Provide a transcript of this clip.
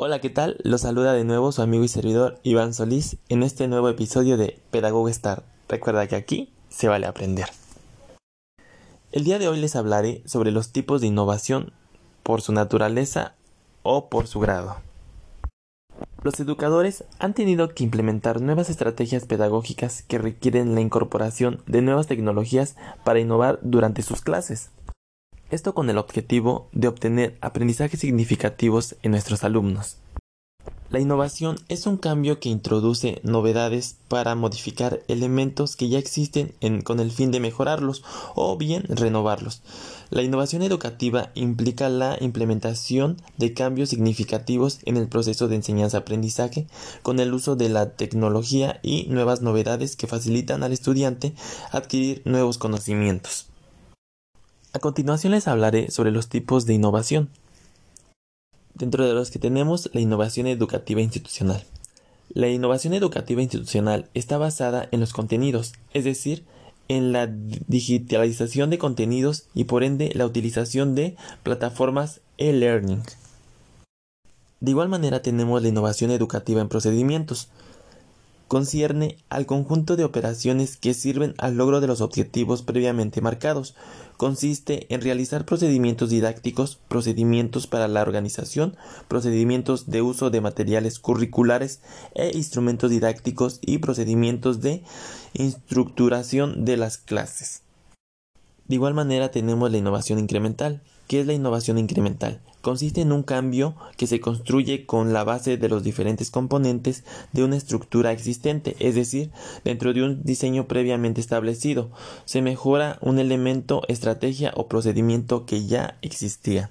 Hola, ¿qué tal? Los saluda de nuevo su amigo y servidor Iván Solís en este nuevo episodio de Pedagogo Star. Recuerda que aquí se vale aprender. El día de hoy les hablaré sobre los tipos de innovación por su naturaleza o por su grado. Los educadores han tenido que implementar nuevas estrategias pedagógicas que requieren la incorporación de nuevas tecnologías para innovar durante sus clases. Esto con el objetivo de obtener aprendizajes significativos en nuestros alumnos. La innovación es un cambio que introduce novedades para modificar elementos que ya existen con el fin de mejorarlos o bien renovarlos. La innovación educativa implica la implementación de cambios significativos en el proceso de enseñanza-aprendizaje con el uso de la tecnología y nuevas novedades que facilitan al estudiante adquirir nuevos conocimientos. A continuación les hablaré sobre los tipos de innovación. Dentro de los que tenemos la innovación educativa institucional. La innovación educativa institucional está basada en los contenidos, es decir, en la digitalización de contenidos y por ende la utilización de plataformas e-learning. De igual manera tenemos la innovación educativa en procedimientos, concierne al conjunto de operaciones que sirven al logro de los objetivos previamente marcados. Consiste en realizar procedimientos didácticos, procedimientos para la organización, procedimientos de uso de materiales curriculares e instrumentos didácticos y procedimientos de estructuración de las clases. De igual manera tenemos la innovación incremental. ¿Qué es la innovación incremental? Consiste en un cambio que se construye con la base de los diferentes componentes de una estructura existente, es decir, dentro de un diseño previamente establecido. Se mejora un elemento, estrategia o procedimiento que ya existía.